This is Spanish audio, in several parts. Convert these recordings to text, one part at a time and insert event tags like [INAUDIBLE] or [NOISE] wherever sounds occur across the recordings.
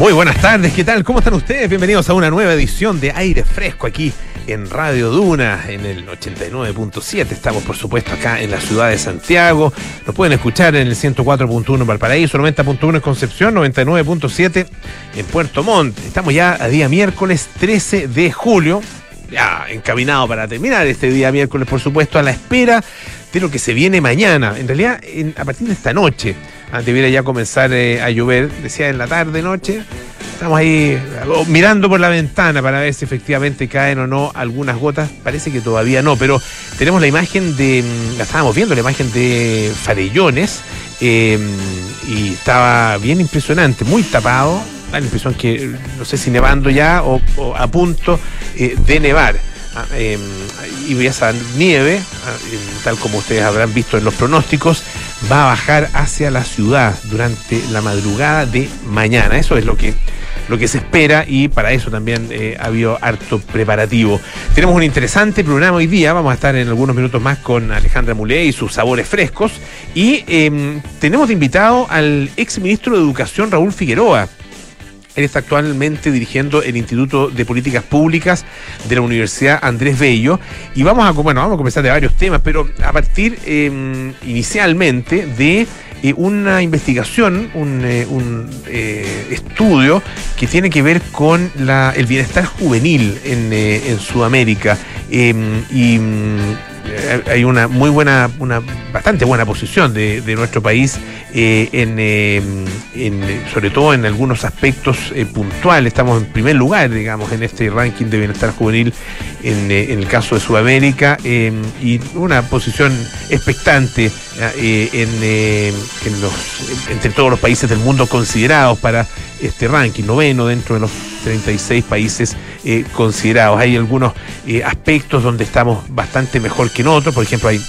Muy buenas tardes, ¿qué tal? ¿Cómo están ustedes? Bienvenidos a una nueva edición de Aire Fresco aquí en Radio Duna, en el 89.7. Estamos, por supuesto, acá en la ciudad de Santiago. Nos pueden escuchar en el 104.1 en Valparaíso, 90.1 en Concepción, 99.7 en Puerto Montt. Estamos ya a día miércoles 13 de julio, ya encaminado para terminar este día miércoles, por supuesto, a la espera de lo que se viene mañana. En realidad, a partir de esta noche, debiera ya comenzar eh, a llover, decía en la tarde, noche. Estamos ahí mirando por la ventana para ver si efectivamente caen o no algunas gotas. Parece que todavía no, pero tenemos la imagen de, mm, la estábamos viendo, la imagen de Farellones, eh, y estaba bien impresionante, muy tapado. Da la impresión que, no sé si nevando ya o, a punto eh, de nevar. Ah, eh, y esa nieve, ah, eh, tal como ustedes habrán visto en los pronósticos, va a bajar hacia la ciudad durante la madrugada de mañana. Eso es lo que, lo que se espera y para eso también eh, ha habido harto preparativo. Tenemos un interesante programa hoy día. Vamos a estar en algunos minutos más con Alejandra Mulé y sus sabores frescos. Y eh, tenemos de invitado al ex ministro de Educación, Raúl Figueroa. Él está actualmente dirigiendo el Instituto de Políticas Públicas de la Universidad Andrés Bello. Y vamos a, bueno, vamos a conversar de varios temas, pero a partir eh, inicialmente de eh, una investigación, un, eh, eh, estudio que tiene que ver con el bienestar juvenil en, en Sudamérica. Eh, y mm, hay una muy buena, una bastante buena posición de, nuestro país eh, en, eh, en, eh, sobre todo en algunos aspectos eh, puntuales. Estamos en primer lugar, digamos, en este ranking de bienestar juvenil en, eh, en el caso de Sudamérica eh, y una posición expectante eh, en, eh, en los, entre todos los países del mundo considerados para este ranking, noveno dentro de los 36 países eh, considerados. Hay algunos eh, aspectos donde estamos bastante mejor que en otros, por ejemplo, hay,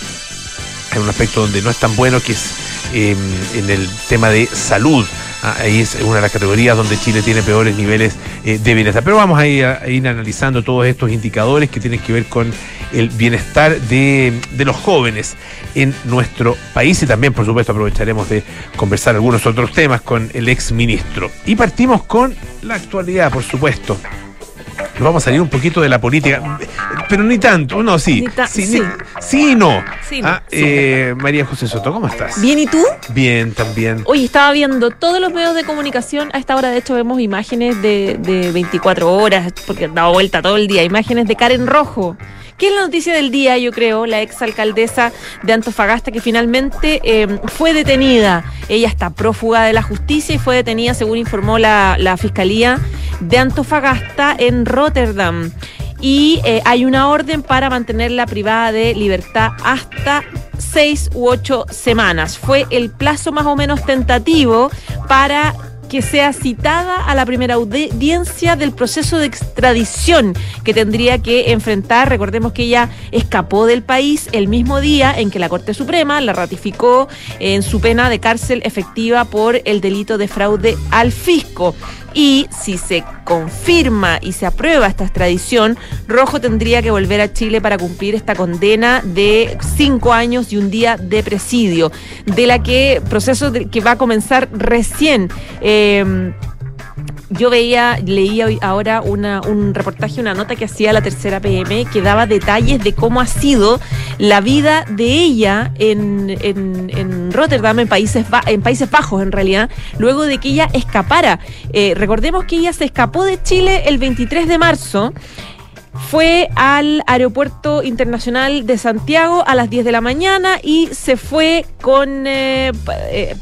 un aspecto donde no es tan bueno que es eh, en el tema de salud. Ah, ahí es una de las categorías donde Chile tiene peores niveles de bienestar. Pero vamos a ir analizando todos estos indicadores que tienen que ver con el bienestar de, de los jóvenes en nuestro país y también, por supuesto, aprovecharemos de conversar algunos otros temas con el ex ministro. Y partimos con la actualidad, por supuesto. Nos vamos a salir un poquito de la política, pero ni tanto, no, sí. Ni ta- sí, sí. ni- sí y no. Sí, no, Ah, sí. eh, María José Soto, ¿cómo estás? Bien, ¿y tú? Bien, también. Hoy estaba viendo todos los medios de comunicación. A esta hora, de hecho, vemos imágenes de, de 24 horas, porque han dado vuelta todo el día. Imágenes de Karen Rojo. ¿Qué es la noticia del día, yo creo? La ex alcaldesa de Antofagasta que finalmente eh, fue detenida. Ella está prófuga de la justicia y fue detenida, según informó la, la Fiscalía de Antofagasta en Rotterdam. Y eh, hay una orden para mantenerla privada de libertad hasta seis u ocho semanas. Fue el plazo más o menos tentativo para que sea citada a la primera audiencia del proceso de extradición que tendría que enfrentar. Recordemos que ella escapó del país el mismo día en que la Corte Suprema la ratificó en su pena de cárcel efectiva por el delito de fraude al fisco. Y si se confirma y se aprueba esta extradición, Rojo tendría que volver a Chile para cumplir esta condena de cinco años y un día de presidio, de la que proceso que va a comenzar recién. Eh, yo veía, leía hoy- ahora una, un reportaje, una nota que hacía la tercera PM que daba detalles de cómo ha sido la vida de ella en, en, en Rotterdam, en Países, en Países Bajos en realidad, luego de que ella escapara. Eh, recordemos que ella se escapó de Chile el 23 de marzo fue al aeropuerto internacional de Santiago a las 10 de la mañana y se fue con eh, eh,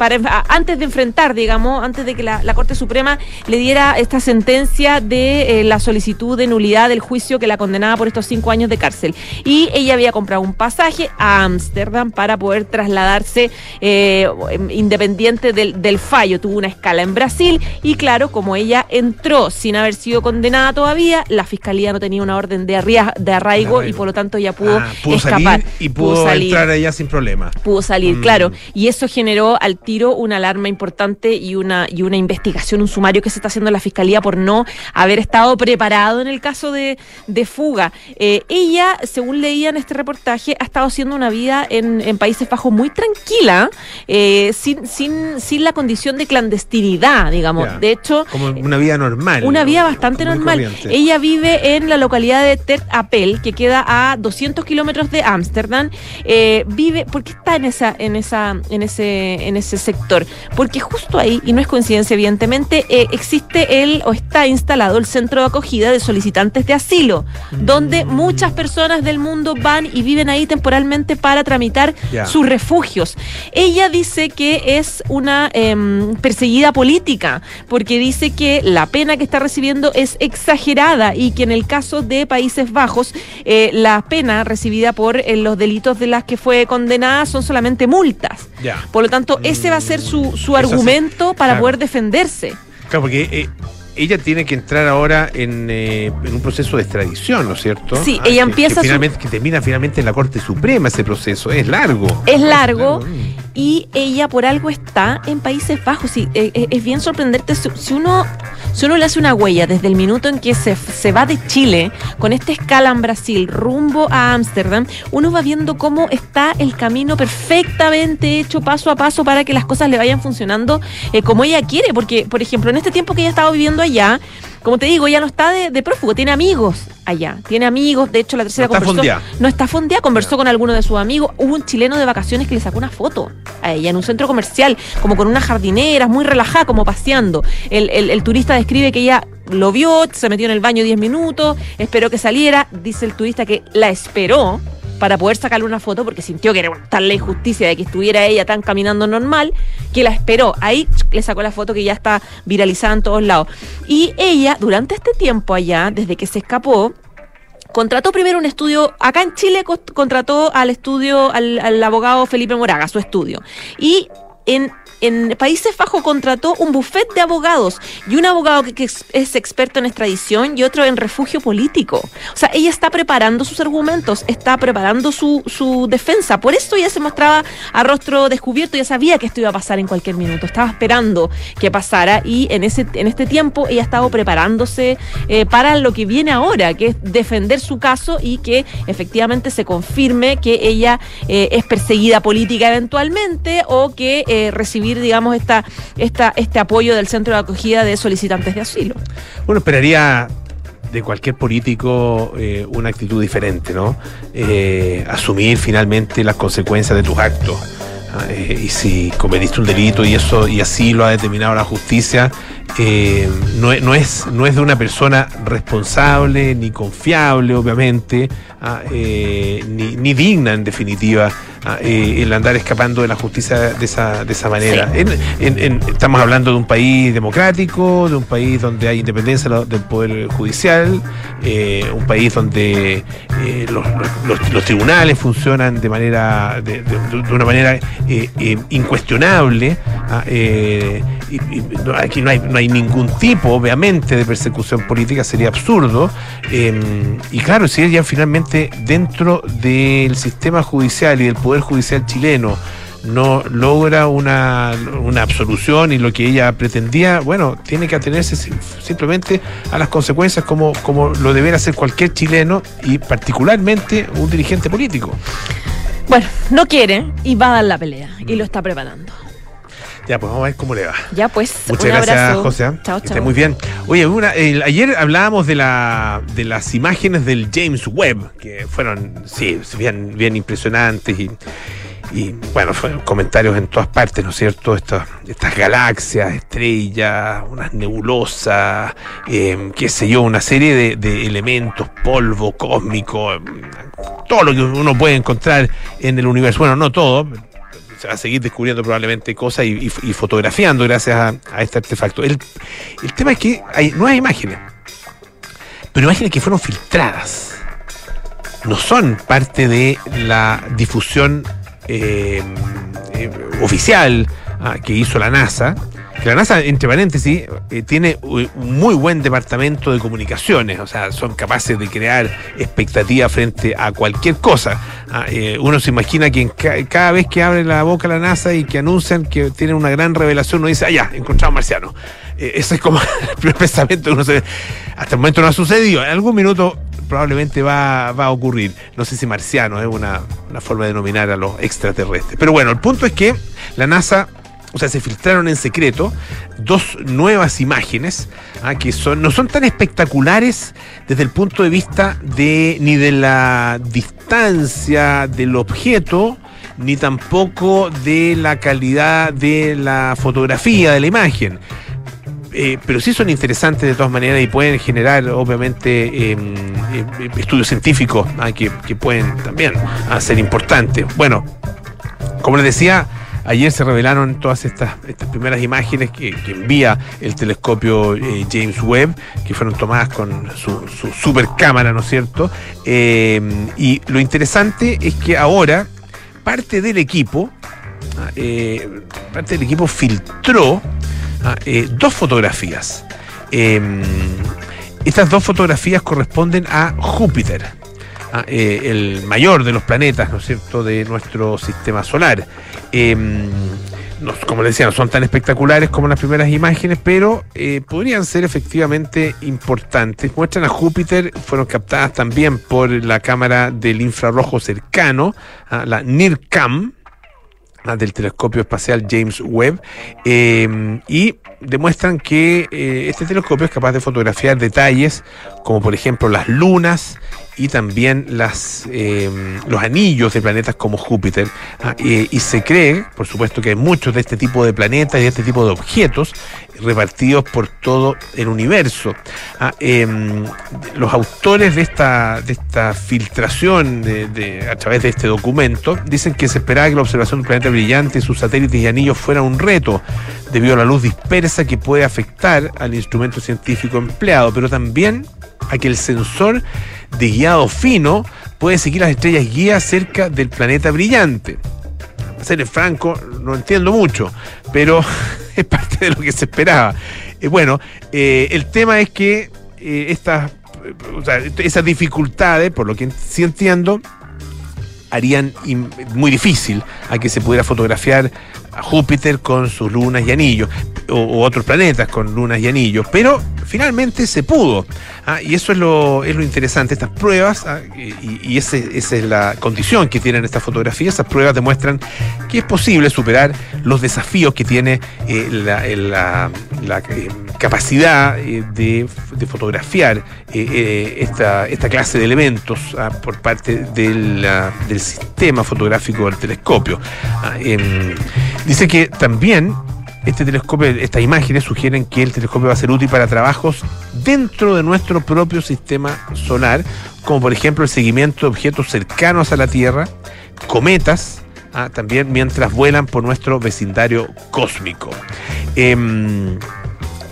antes de enfrentar, digamos, antes de que la, Corte Suprema le diera esta sentencia de eh, la solicitud de nulidad del juicio que la condenaba por estos cinco años de cárcel. Y ella había comprado un pasaje a Ámsterdam para poder trasladarse independiente del, del fallo. Tuvo una escala en Brasil y claro, como ella entró sin haber sido condenada todavía, la fiscalía no tenía una orden de, de arraigo, y por lo tanto ya pudo, ah, escapar. y pudo, entrar allá sin problema. Pudo salir, mm. claro. Y eso generó al tiro una alarma importante y una, y una investigación, un sumario que se está haciendo en la fiscalía por no haber estado preparado en el caso de, fuga. Eh, ella, según leía en este reportaje, ha estado haciendo una vida en, Países Bajos muy tranquila, eh, sin, sin, sin la condición de clandestinidad, digamos. De hecho. Como una vida normal. Una vida bastante normal. Ella vive en la localidad de Ter Apel, que queda a 200 kilómetros de Ámsterdam. Eh, vive, ¿por qué está en esa, en esa, en ese, en ese sector? Porque justo ahí, y no es coincidencia, evidentemente, eh, existe el o está instalado el centro de acogida de solicitantes de asilo, donde mm. muchas personas del mundo van y viven ahí temporalmente para tramitar sus refugios. Ella dice que es una em, perseguida política, porque dice que la pena que está recibiendo es exagerada y que en el caso de Países Bajos, eh, la pena recibida por eh, los delitos de las que fue condenada son solamente multas. Por lo tanto, ese va a ser su, su argumento para poder defenderse. Claro, porque eh, ella tiene que entrar ahora en, en, un proceso de extradición, ¿no es cierto? Sí, ah, ella empieza. Que, finalmente, que termina finalmente en la Corte Suprema ese proceso. Es largo. Es largo. Y ella por algo está en Países Bajos. Sí, es bien sorprenderte. Si uno si uno le hace una huella desde el minuto en que se, se va de Chile con esta escala en Brasil rumbo a Ámsterdam, uno va viendo cómo está el camino perfectamente hecho paso a paso para que las cosas le vayan funcionando eh, como ella quiere. Porque, por ejemplo, en este tiempo que ella ha estado viviendo allá, como te digo, ella no está de, prófugo, tiene amigos allá, tiene amigos, de hecho la tercera no está conversó, no está fondeada, conversó con alguno de sus amigos, hubo un chileno de vacaciones que le sacó una foto a ella en un centro comercial, como con unas jardineras, muy relajada, como paseando. El, el turista describe que ella lo vio, se metió en el baño 10 minutos, esperó que saliera, dice el turista que la esperó para poder sacarle una foto porque sintió que era tal la injusticia de que estuviera ella tan caminando normal que la esperó. Ahí le sacó la foto que ya está viralizada en todos lados. Y ella, durante este tiempo allá, desde que se escapó, contrató primero un estudio, acá en Chile contrató al estudio, al, al abogado Felipe Moraga, su estudio. Y en en Países Bajos contrató un buffet de abogados y un abogado que, es experto en extradición y otro en refugio político. O sea, ella está preparando sus argumentos, está preparando su, su defensa. Por eso ella se mostraba a rostro descubierto, ya sabía que esto iba a pasar en cualquier minuto, estaba esperando que pasara y en, ese, en este tiempo ella estaba preparándose eh, para lo que viene ahora, que es defender su caso y que efectivamente se confirme que ella eh, es perseguida política eventualmente o que eh, recibió digamos, esta, esta, este apoyo del centro de acogida de solicitantes de asilo. Bueno, esperaría de cualquier político eh, una actitud diferente, ¿no? Eh, asumir finalmente las consecuencias de tus actos. ¿ah? Eh, y si cometiste un delito y eso y así lo ha determinado la justicia, no, no, es, no es de una persona responsable ni confiable, obviamente, ¿ah? ni, ni digna en definitiva Ah, eh, el andar escapando de la justicia de esa, de esa manera. estamos hablando de un país democrático, de un país donde hay independencia del Poder Judicial, eh, un país donde eh, los, tribunales funcionan de manera de, una manera incuestionable. Ah, y, aquí no hay, no hay ningún tipo, obviamente, de persecución política, sería absurdo. Em, y claro, si ella finalmente dentro del sistema judicial y del Poder Judicial chileno no logra una, una, absolución y lo que ella pretendía, bueno, tiene que atenerse simplemente a las consecuencias como, como lo deberá hacer cualquier chileno y particularmente un dirigente político. Bueno, no quiere y va a dar la pelea y lo está preparando. Ya, pues vamos a ver cómo le va. Ya, pues. Muchas gracias, José. Chao, chao. muy bien. Oye, una, ayer hablábamos de, la, de las imágenes del James Webb, que fueron, sí, bien, bien impresionantes y, y bueno, fueron comentarios en todas partes, ¿no es cierto? Estas, estas galaxias, estrellas, unas nebulosas, eh, qué sé yo, una serie de, de, elementos, polvo cósmico, todo lo que uno puede encontrar en el universo. Bueno, no todo, va a seguir descubriendo probablemente cosas y, fotografiando gracias a, este artefacto. El, tema es que hay nuevas imágenes, pero imágenes que fueron filtradas. No son parte de la difusión eh, eh, oficial ah, que hizo la NASA, La NASA, entre paréntesis, eh, tiene un muy buen departamento de comunicaciones, o sea, son capaces de crear expectativas frente a cualquier cosa. Ah, eh, uno se imagina que cada vez que abre la boca la NASA y que anuncian que tienen una gran revelación, uno dice, ah, ya, encontramos marciano. Eh, ese es como [LAUGHS] el primer pensamiento que uno se Hasta el momento no ha sucedido, en algún minuto probablemente va, va a ocurrir. No sé si marciano es una, una forma de denominar a los extraterrestres. Pero bueno, el punto es que la NASA o sea, se filtraron en secreto dos nuevas imágenes ah, que son, no son tan espectaculares desde el punto de vista de ni de la distancia del objeto, ni tampoco de la calidad de la fotografía de la imagen. Eh, pero sí son interesantes de todas maneras y pueden generar, obviamente, em, em, estudios científicos ah, que, pueden también ah, ser importantes. Bueno, como les decía, Ayer se revelaron todas estas, estas primeras imágenes que, envía el telescopio eh, James Webb, que fueron tomadas con su, super cámara, ¿no es cierto? Eh, y lo interesante es que ahora parte del equipo, ah, eh, parte del equipo filtró ah, dos fotografías. estas dos fotografías corresponden a Júpiter. Eh, el mayor de los planetas, ¿no es cierto?, de nuestro sistema solar. Em, como les decía, no son tan espectaculares como las primeras imágenes, pero eh, podrían ser efectivamente importantes. Muestran a Júpiter, fueron captadas también por la cámara del infrarrojo cercano, ah, la NIRCAM, ah, del telescopio espacial James Webb, em, y demuestran que eh, este telescopio es capaz de fotografiar detalles como por ejemplo las lunas y también las, eh, los anillos de planetas como Júpiter. Ah, y se cree, por supuesto, que hay muchos de este tipo de planetas y de este tipo de objetos repartidos por todo el universo. Ah, em, los autores de esta, de esta filtración de, a través de este documento dicen que se esperaba que la observación del planeta brillante sus satélites y anillos fuera un reto debido a la luz dispersa que puede afectar al instrumento científico empleado, pero también a que el sensor de guiado fino puede seguir las estrellas guías cerca del planeta brillante. A ser franco, no entiendo mucho, pero [LAUGHS] es parte de lo que se esperaba. Eh, bueno, eh, el tema es que eh, estas, esas dificultades, por lo que sí entiendo, harían muy difícil a que se pudiera fotografiar Júpiter con sus lunas y anillos, o, otros planetas con lunas y anillos, pero finalmente se pudo. ¿ah? y eso es lo, es lo interesante, estas pruebas, ¿ah? y, esa es la condición que tienen estas fotografías, esas pruebas demuestran que es posible superar los desafíos que tiene eh, la, eh, capacidad eh, de, fotografiar esta, esta clase de elementos ¿ah? por parte del, del sistema fotográfico del telescopio. Em, Dice que también este telescopio, estas imágenes sugieren que el telescopio va a ser útil para trabajos dentro de nuestro propio sistema solar, como por ejemplo el seguimiento de objetos cercanos a la Tierra, cometas, ah, también mientras vuelan por nuestro vecindario cósmico. Em,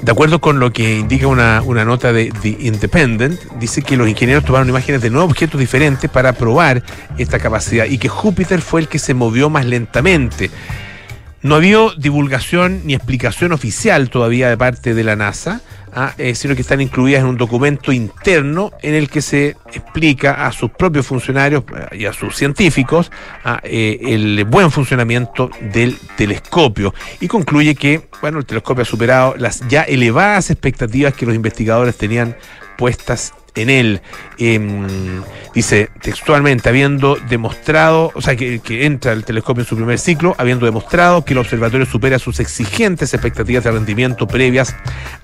de acuerdo con lo que indica una, una, nota de The Independent, dice que los ingenieros tomaron imágenes de nuevos objetos diferentes para probar esta capacidad y que Júpiter fue el que se movió más lentamente. No ha habido divulgación ni explicación oficial todavía de parte de la NASA, ¿ah? eh, sino que están incluidas en un documento interno en el que se explica a sus propios funcionarios eh, y a sus científicos ¿ah? eh, el buen funcionamiento del telescopio y concluye que bueno, el telescopio ha superado las ya elevadas expectativas que los investigadores tenían puestas en él. Em, dice textualmente, habiendo demostrado, o sea, que, entra el telescopio en su primer ciclo, habiendo demostrado que el observatorio supera sus exigentes expectativas de rendimiento previas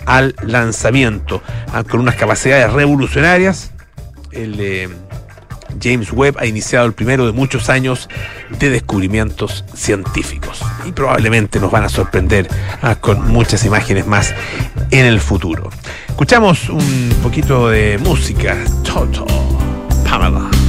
al lanzamiento, ah, con unas capacidades revolucionarias. El, eh, James Webb ha iniciado el primero de muchos años de descubrimientos científicos y probablemente nos van a sorprender ah, con muchas imágenes más en el futuro. Escuchamos un poquito de música. Toto, Pamela.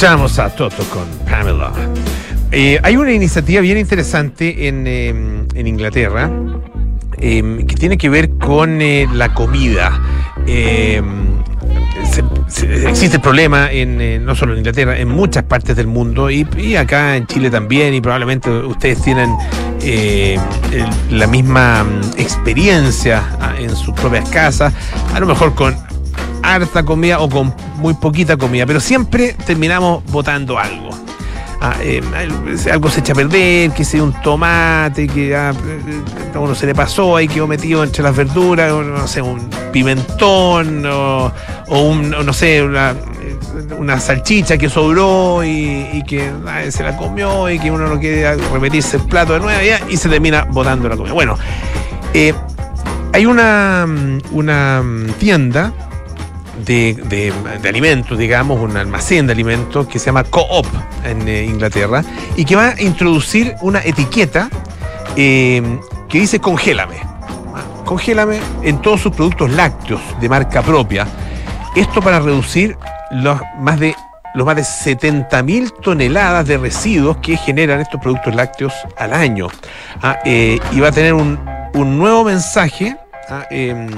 Escuchamos a Toto con Pamela. Eh, hay una iniciativa bien interesante en, eh, en Inglaterra eh, que tiene que ver con eh, la comida. Se- existe el problema en, eh, no solo en Inglaterra, en muchas partes del mundo y, acá en Chile también y probablemente ustedes tienen la misma mm, experiencia ah, en sus propias casas, a lo mejor con harta comida o con muy poquita comida, pero siempre terminamos botando algo. Ah, eh, algo se echa a perder, que sea un tomate, que ah, eh, a uno se le pasó, ahí quedó metido entre las verduras, no sé, un pimentón, o, o un, no sé, una, salchicha que sobró y, que ah, se la comió y que uno no quiere repetirse el plato de nuevo y se termina botando la comida. Bueno, eh, hay una, una tienda de, de- alimentos, digamos, un almacén de alimentos que se llama Co-op en eh, Inglaterra y que va a introducir una etiqueta eh, que dice congélame. Ah, Congélame en todos sus productos lácteos de marca propia. Esto para reducir los más de los más de 70.000 toneladas de residuos que generan estos productos lácteos al año. Ah, eh, y va a tener un, un nuevo mensaje em,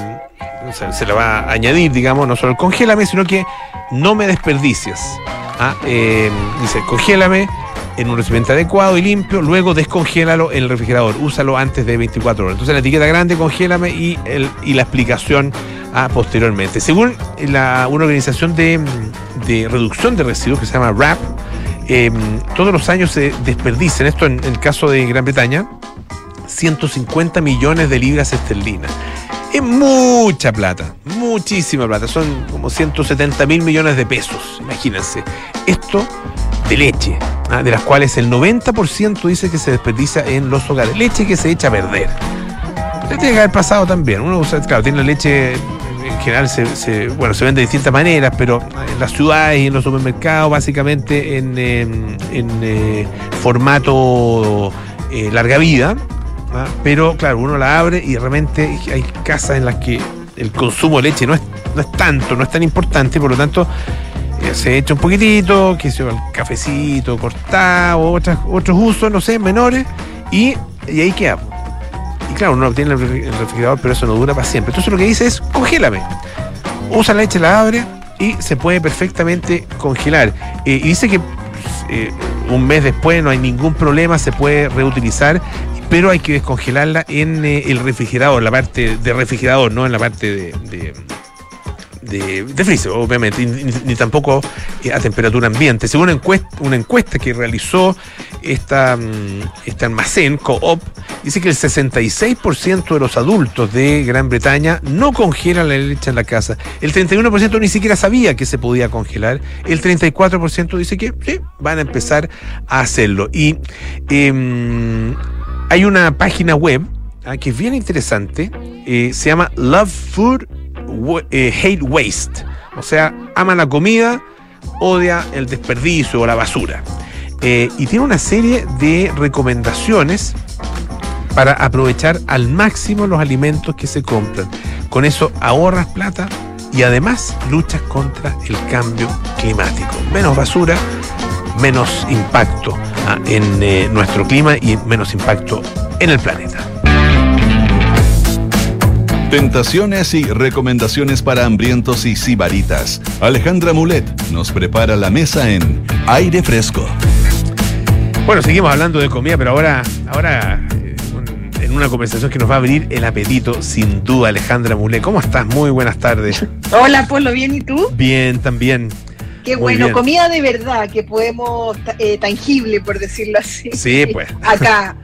se, se va a añadir, digamos, no solo congélame, sino que no me desperdicies. Ah, eh, dice, congélame en un recipiente adecuado y limpio, luego descongélalo en el refrigerador, úsalo antes de 24 horas. Entonces la etiqueta grande, congélame y, la explicación ah, posteriormente. Según una organización de, reducción de residuos que se llama RAP, eh, todos los años se desperdician, esto en el caso de Gran Bretaña, 150 millones de libras esterlinas. Es mucha plata, muchísima plata. Son como 170 mil millones de pesos, imagínense. Esto de leche, ¿ah? de las cuales el 90% dice que se desperdicia en los hogares. Leche que se echa a perder. Le tiene que haber pasado también. Uno claro, tiene la leche en general se, bueno, se vende de distintas maneras, pero en las ciudades y en los supermercados, básicamente en, en- en, eh, formato eh, larga vida. ¿Ah? Pero claro, uno la abre y realmente hay casas en las que el consumo de leche no es, no es tanto, no es tan importante, por lo tanto eh, se echa un poquitito, que sea el cafecito cortado, otras, otros usos, no sé, menores, y, y ahí queda. y claro, uno lo tiene en el refrigerador, pero eso no dura para siempre. Entonces lo que dice es, congélame. Usa la leche, la abre y se puede perfectamente congelar. Eh, y dice que eh, un mes después no hay ningún problema, se puede reutilizar, pero hay que descongelarla en eh, el refrigerador, la parte de refrigerador, no en la parte de de, de freezer, obviamente, ni, tampoco eh, a temperatura ambiente. Según una encuesta, una encuesta que realizó esta, mm, este almacén, Coop, dice que el 66% de los adultos de Gran Bretaña no congelan la leche en la casa. El 31% ni siquiera sabía que se podía congelar. El 34% dice que sí, van a empezar a hacerlo. Y em, hay una página web ah, que es bien interesante, eh, se llama Love Food eh, hate waste. O sea, ama la comida, odia el desperdicio o la basura. Eh, y tiene una serie de recomendaciones para aprovechar al máximo los alimentos que se compran. Con eso ahorras plata y además luchas contra el cambio climático. Menos basura, menos impacto en eh, nuestro clima y menos impacto en el planeta. Tentaciones y recomendaciones para hambrientos y sibaritas. Alejandra Mulet nos prepara la mesa en Aire Fresco. Bueno, seguimos hablando de comida, pero ahora, ahora eh, en una conversación que nos va a abrir el apetito, sin duda, Alejandra Mulet. ¿Cómo estás? Muy buenas tardes. Hola, Polo, ¿bien y tú? Bien, también. Qué bueno, comida de verdad, que podemos, eh, tangible, por decirlo así. Sí, pues. [LAUGHS] Acá.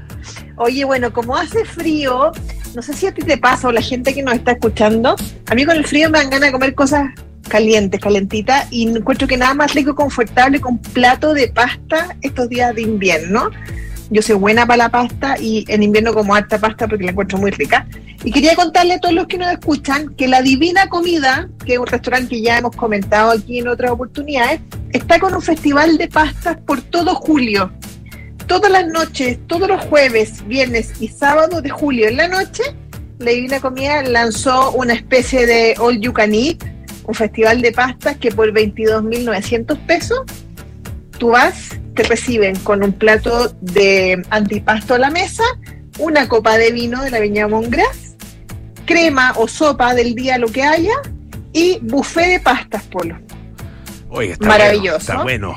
Oye, bueno, como hace frío, no sé si a ti te pasa o la gente que nos está escuchando, a mí con el frío me dan ganas de comer cosas calientes, calentitas, y encuentro que nada más rico, confortable con plato de pasta estos días de invierno. Yo soy buena para la pasta y en invierno como harta pasta porque la encuentro muy rica. Y quería contarle a todos los que nos escuchan que la Divina Comida, que es un restaurante que ya hemos comentado aquí en otras oportunidades, está con un festival de pastas por todo julio. Todas las noches, todos los jueves, viernes y sábado de julio en la noche, la Divina Comida lanzó una especie de All You Can Eat, un festival de pastas que por 22.900 pesos tú vas, te reciben con un plato de antipasto a la mesa, una copa de vino de la Viña Mongras, crema o sopa del día, lo que haya, y buffet de pastas, Polo. Oye, está Maravilloso. está bueno.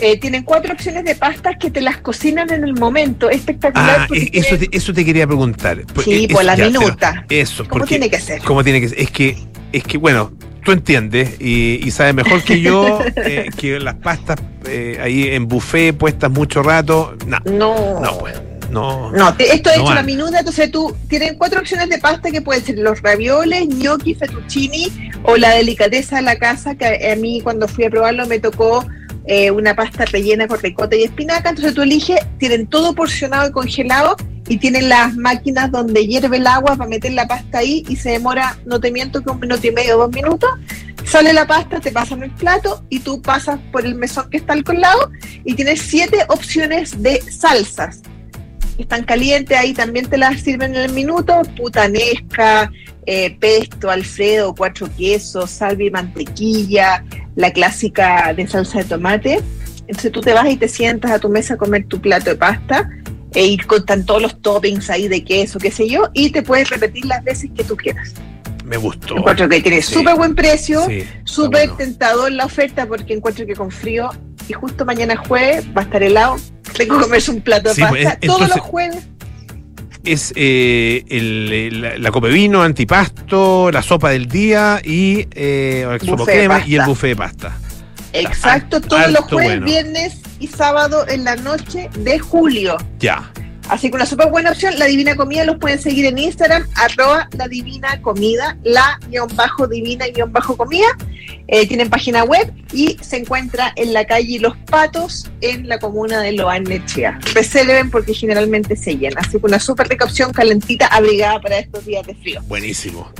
Eh, tienen cuatro opciones de pastas que te las cocinan en el momento. Espectacular. Ah, e-, eso, te, eso te quería preguntar. Sí, eh, por la minuta. eso. ¿Cómo tiene que ser? ¿Cómo tiene que ser? Es que, es que bueno, tú entiendes y, sabes mejor que yo [LAUGHS] eh, que las pastas ahí en buffet puestas mucho rato. no. No, pues. No, no esto es hecho la minuta, entonces tú tienes cuatro opciones de pasta que pueden ser los ravioles, gnocchi, fettuccini o la delicadeza de la casa, que a mí cuando fui a probarlo me tocó eh, una pasta rellena con ricota y espinaca, entonces tú eliges, tienen todo porcionado y congelado y tienen las máquinas donde hierve el agua para meter la pasta ahí y se demora, no te miento, que un minuto y medio, dos minutos. Sale la pasta, te pasan el plato y tú pasas por el mesón que está al colado y tienes siete opciones de salsas. Están calientes, ahí también te las sirven en el minuto, putanesca, eh, pesto, alfredo, cuatro quesos, salvia y mantequilla, la clásica de salsa de tomate. Entonces tú te vas y te sientas a tu mesa a comer tu plato de pasta e ir con todos los toppings ahí de queso, qué sé yo, y te puedes repetir las veces que tú quieras. Me gustó. Encuentro que tiene súper buen precio, súper tentador la oferta porque encuentro que con frío y justo mañana jueves va a estar helado. Tengo que comerse un plato de pues, pasta todos los jueves es eh, el, la, copa de vino, antipasto, la sopa del día y eh, crema y el buffet de pasta. Exacto, todos los jueves, viernes y sábado en la noche de julio. Ya. Así que una súper buena opción. La Divina Comida los pueden seguir en Instagram, arroba la Divina Comida, la guion bajo divina guion bajo comida. Eh, tienen página web y se encuentra en la calle Los Patos, en la comuna de Loarnechea. Reserven porque generalmente se llena. Así que una súper rica opción calentita, abrigada para estos días de frío. Buenísimo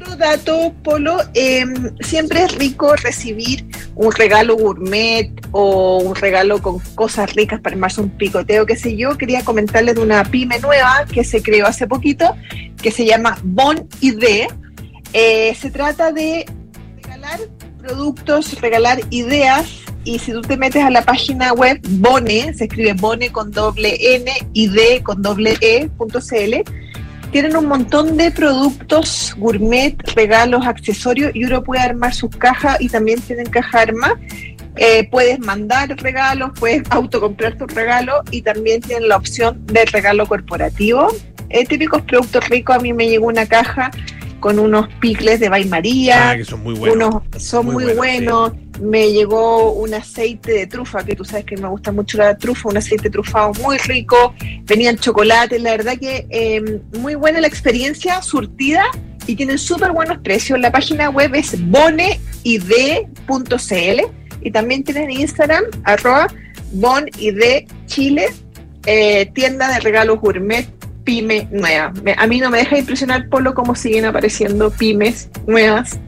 otro dato, Polo, em, siempre es rico recibir un regalo gourmet o un regalo con cosas ricas para armarse un picoteo, qué sé yo. Quería comentarles de una pyme nueva que se creó hace poquito, que se llama Bon ID. Eh, se trata de regalar productos, regalar ideas y si tú te metes a la página web Bone, se escribe Bone con doble N y D con doble E.cl, tienen un montón de productos gourmet, regalos, accesorios y uno puede armar sus cajas y también tienen caja arma. Eh, puedes mandar regalos, puedes autocomprar tu regalo y también tienen la opción de regalo corporativo. Eh, típicos productos ricos, a mí me llegó una caja con unos picles de Bay María. Ah, que son muy buenos. Unos, son Muy muy, buenos, buenos. Me llegó un aceite de trufa, que tú sabes que me gusta mucho la trufa, un aceite trufado muy rico. Venían chocolates, la verdad que eh, muy buena la experiencia, surtida y tienen súper buenos precios. La página web es boneid.cl y también tienen Instagram, arroba bonidchile, eh, tienda de regalos gourmet pyme nueva. Me- a mí no me deja impresionar, Polo, cómo siguen apareciendo pymes nuevas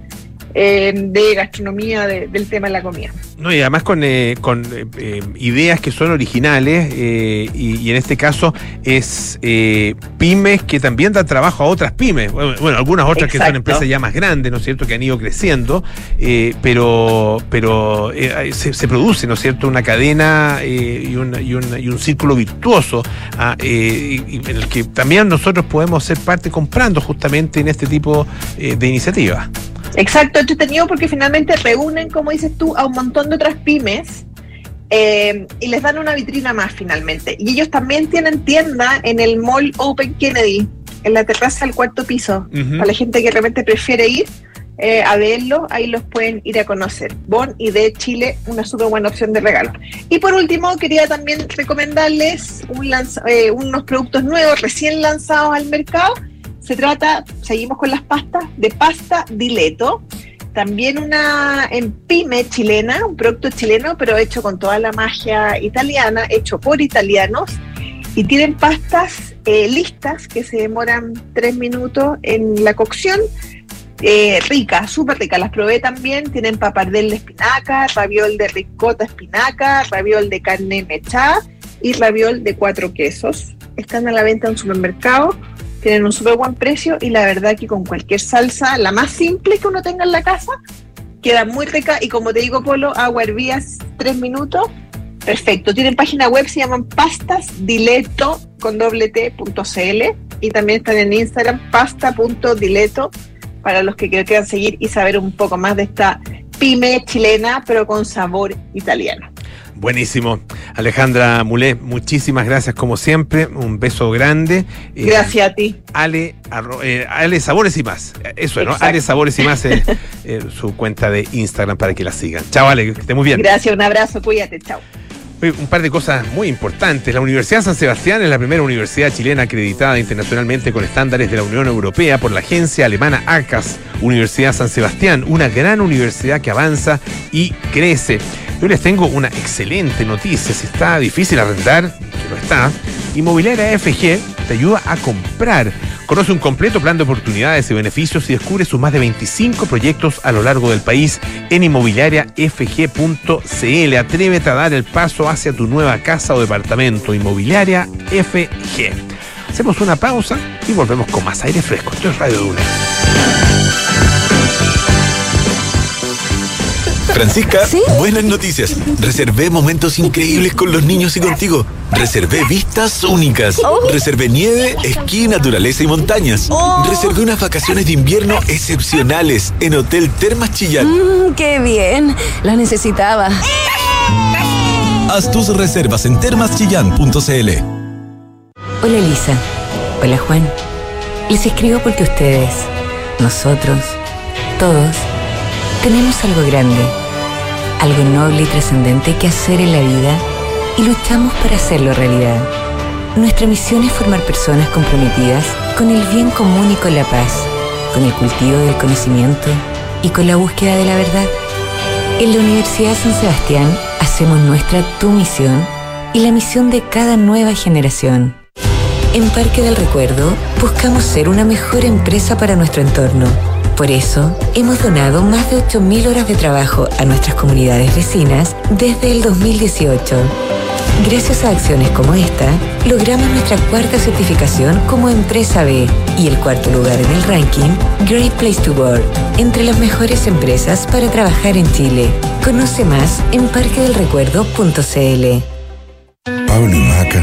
eh, de gastronomía, de- del tema de la comida. No, y además con, eh, con eh, ideas que son originales eh, y, y en este caso es eh, pymes que también dan trabajo a otras pymes. Bueno, bueno, algunas otras que son empresas ya más grandes, ¿no es cierto?, que han ido creciendo, eh, pero, pero se, se produce, ¿no es cierto?, una cadena y, una- y una- y un círculo virtuoso ah, en el que también nosotros podemos ser parte comprando justamente en este tipo de iniciativas. Exacto, entretenido porque finalmente reúnen, como dices tú, a un montón de otras pymes eh, y les dan una vitrina más finalmente. Y ellos también tienen tienda en el Mall Open Kennedy, en la terraza del cuarto piso. Para la gente que realmente prefiere ir eh, a verlo, ahí los pueden ir a conocer. Bon y de Chile, una súper buena opción de regalo. Y por último, quería también recomendarles un lanza- eh, unos productos nuevos recién lanzados al mercado. Se trata, seguimos con las pastas, de pasta dileto. También una en pyme chilena, un producto chileno, pero hecho con toda la magia italiana, hecho por italianos. Y tienen pastas eh, listas que se demoran tres minutos en la cocción. Eh, ricas, súper ricas. Las probé también. Tienen papardel de espinaca, raviol de ricota espinaca, raviol de carne mechada y raviol de cuatro quesos. Están a la venta en un supermercado. Tienen un súper buen precio y la verdad que con cualquier salsa, la más simple que uno tenga en la casa, queda muy rica. Y como te digo, Polo, agua hervías tres minutos. Perfecto. Tienen página web, se llaman pastasdileto con doble t punto cl y también están en Instagram pasta.dileto para los que quieran seguir y saber un poco más de esta pyme chilena, pero con sabor italiano. Buenísimo. Alejandra Mulé, muchísimas gracias como siempre. Un beso grande. Eh, Gracias a ti. Ale, arro- eh, Ale Sabores y más. Eso, ¿no? Exacto. Ale Sabores y más es eh, su cuenta de Instagram para que la sigan. Chao, Ale, que esté muy bien. Gracias, un abrazo, cuídate, chao. Un par de cosas muy importantes. La Universidad San Sebastián es la primera universidad chilena acreditada internacionalmente con estándares de la Unión Europea por la agencia alemana ACAS. Universidad San Sebastián, una gran universidad que avanza y crece. Yo les tengo una excelente noticia. Si está difícil arrendar, que lo está, Inmobiliaria FG te ayuda a comprar. Conoce un completo plan de oportunidades y beneficios y descubre sus más de 25 proyectos a lo largo del país en inmobiliariafg.cl. Atrévete a dar el paso hacia tu nueva casa o departamento. Inmobiliaria FG. Hacemos una pausa y volvemos con más aire fresco. Esto es Radio Duna. Francisca, ¿Sí? buenas noticias. Reservé momentos increíbles con los niños y contigo. Reservé vistas únicas. Reservé nieve, esquí, naturaleza y montañas. Oh. Reservé unas vacaciones de invierno excepcionales en Hotel Termas Chillán. Mm, qué bien, la necesitaba. Haz tus reservas en termaschillán.cl. Hola Elisa. Hola Juan. Les escribo porque ustedes, nosotros, todos, tenemos algo grande, algo noble y trascendente que hacer en la vida y luchamos para hacerlo realidad. Nuestra misión es formar personas comprometidas con el bien común y con la paz, con el cultivo del conocimiento y con la búsqueda de la verdad. En la Universidad San Sebastián hacemos nuestra tu misión y la misión de cada nueva generación. En Parque del Recuerdo buscamos ser una mejor empresa para nuestro entorno. Por eso, hemos donado más de 8.000 horas de trabajo a nuestras comunidades vecinas desde el 2018. Gracias a acciones como esta, logramos nuestra cuarta certificación como Empresa B y el cuarto lugar en el ranking Great Place to Work, entre las mejores empresas para trabajar en Chile. Conoce más en parquedelrecuerdo.cl. Pablo Maca,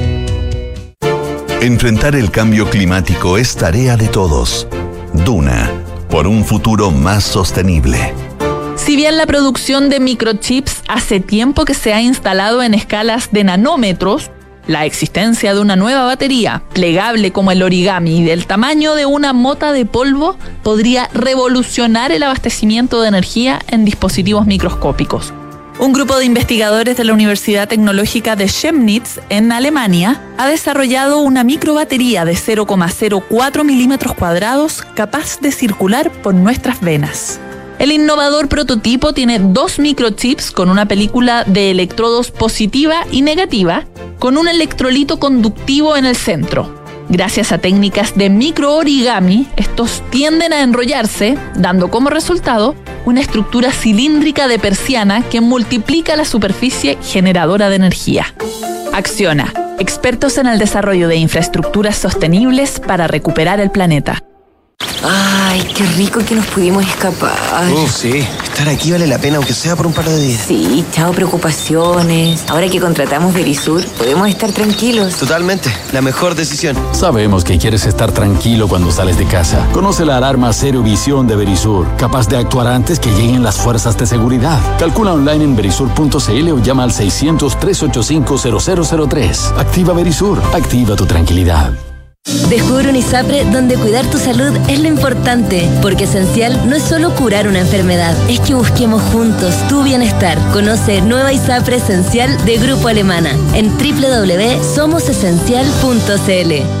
Enfrentar el cambio climático es tarea de todos. Duna, por un futuro más sostenible. Si bien la producción de microchips hace tiempo que se ha instalado en escalas de nanómetros, la existencia de una nueva batería, plegable como el origami y del tamaño de una mota de polvo, podría revolucionar el abastecimiento de energía en dispositivos microscópicos. Un grupo de investigadores de la Universidad Tecnológica de Chemnitz, en Alemania, ha desarrollado una microbatería de 0,04 milímetros cuadrados capaz de circular por nuestras venas. El innovador prototipo tiene dos microchips con una película de electrodos positiva y negativa, con un electrolito conductivo en el centro. Gracias a técnicas de microorigami, estos tienden a enrollarse, dando como resultado una estructura cilíndrica de persiana que multiplica la superficie generadora de energía. Acciona, expertos en el desarrollo de infraestructuras sostenibles para recuperar el planeta. Ay, qué rico que nos pudimos escapar. Uf, sí. Estar aquí vale la pena, aunque sea por un par de días. Sí, chao preocupaciones. Ahora que contratamos Verisur, podemos estar tranquilos. Totalmente. La mejor decisión. Sabemos que quieres estar tranquilo cuando sales de casa. Conoce la alarma Cero Visión de Verisur, capaz de actuar antes que lleguen las fuerzas de seguridad. Calcula online en verisur.cl o llama al 600-385-0003. Activa Verisur. Activa tu tranquilidad. Descubre un ISAPRE donde cuidar tu salud es lo importante, porque esencial no es solo curar una enfermedad, es que busquemos juntos tu bienestar. Conoce Nueva ISAPRE Esencial de Grupo Alemana en www.somosesencial.cl.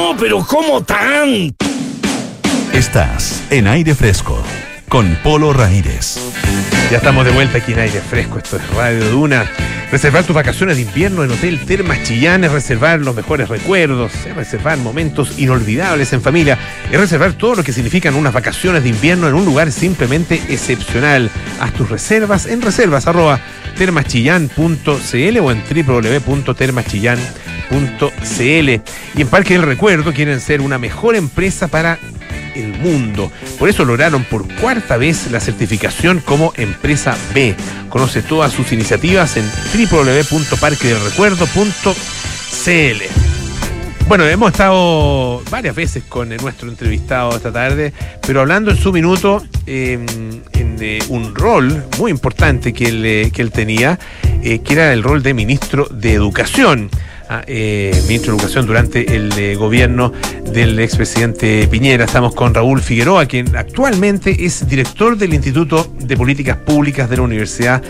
pero ¿cómo tan? Estás en aire fresco con Polo Ramírez. Ya estamos de vuelta aquí en aire fresco. Esto es Radio Duna. Reservar tus vacaciones de invierno en Hotel Termas Chillán es reservar los mejores recuerdos, es reservar momentos inolvidables en familia, es reservar todo lo que significan unas vacaciones de invierno en un lugar simplemente excepcional. Haz tus reservas en reservas arroba termaschillán.cl o en www.termaschillán.cl. Y en Parque del Recuerdo quieren ser una mejor empresa para el mundo. Por eso lograron por cuarta vez la certificación como empresa B. Conoce todas sus iniciativas en www.parquedelrecuerdo.cl. Bueno, hemos estado varias veces con nuestro entrevistado esta tarde, pero hablando en su minuto eh, en un rol muy importante que él, eh, que él tenía, eh, que era el rol de ministro de Educación. Ah, eh, ministro de Educación durante el eh, gobierno del expresidente Piñera. Estamos con Raúl Figueroa, quien actualmente es director del Instituto de Políticas Públicas de la Universidad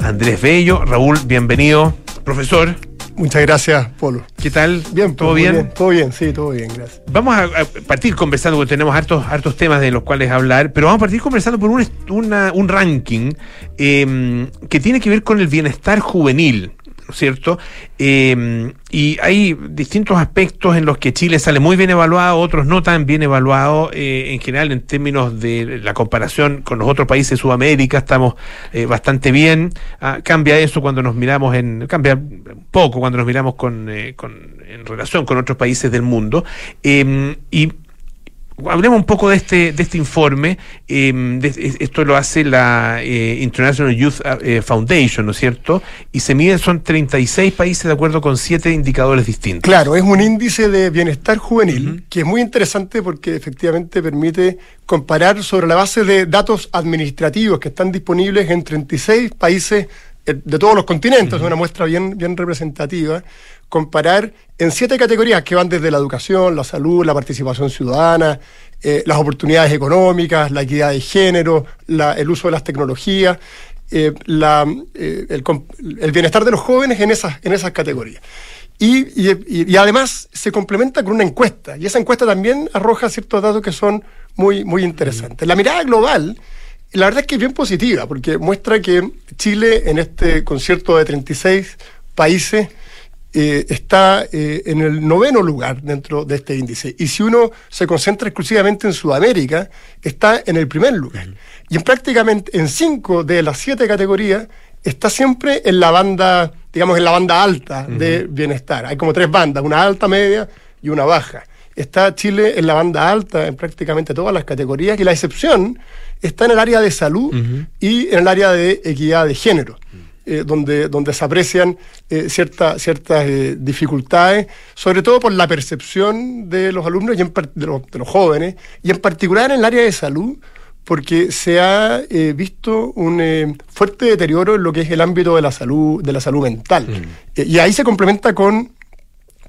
Andrés Bello. Raúl, bienvenido, profesor. Muchas gracias, Polo. ¿Qué tal? Bien, ¿Todo pues, muy bien? Todo bien, sí, todo bien, gracias. Vamos a, a partir conversando, porque tenemos hartos, hartos temas de los cuales hablar, pero vamos a partir conversando por un, una- un ranking eh, que tiene que ver con el bienestar juvenil. ¿No es cierto? Eh, y hay distintos aspectos en los que Chile sale muy bien evaluado, otros no tan bien evaluados. eh, en general, en términos de la comparación con los otros países de Sudamérica, estamos eh, bastante bien. Ah, cambia eso cuando nos miramos en. Cambia un poco cuando nos miramos con, eh, con- en relación con otros países del mundo. Eh, y Hablemos un poco de este, de este informe. eh, de- esto lo hace la eh, International Youth eh, Foundation, ¿no es cierto? Y se miden, son 36 países de acuerdo con siete indicadores distintos. Claro, es un índice de bienestar juvenil que es muy interesante porque efectivamente permite comparar sobre la base de datos administrativos que están disponibles en 36 países de todos los continentes, es una muestra bien, bien representativa, comparar en siete categorías que van desde la educación, la salud, la participación ciudadana, eh, las oportunidades económicas, la equidad de género, la- el uso de las tecnologías, eh, la, eh, el, bienestar de los jóvenes en esas, en esas categorías. Y, y- y- y además se complementa con una encuesta, y esa encuesta también arroja ciertos datos que son muy, muy interesantes. La mirada global, la verdad es que es bien positiva, porque muestra que Chile en este concierto de 36 países eh, está eh, en el noveno lugar dentro de este índice. Y si uno se concentra exclusivamente en Sudamérica, está en el primer lugar. Y en prácticamente en cinco de las siete categorías está siempre en la banda, digamos, en la banda alta de bienestar. Hay como tres bandas, una alta, media y una baja. Está Chile en la banda alta en prácticamente todas las categorías y la excepción está en el área de salud y en el área de equidad de género eh, donde, donde se aprecian eh, cierta- ciertas eh, dificultades, sobre todo por la percepción de los alumnos y en de, los, de los jóvenes, y en particular en el área de salud, porque se ha eh, visto un fuerte deterioro en lo que es el ámbito de la salud, de la salud mental. Y ahí se complementa con,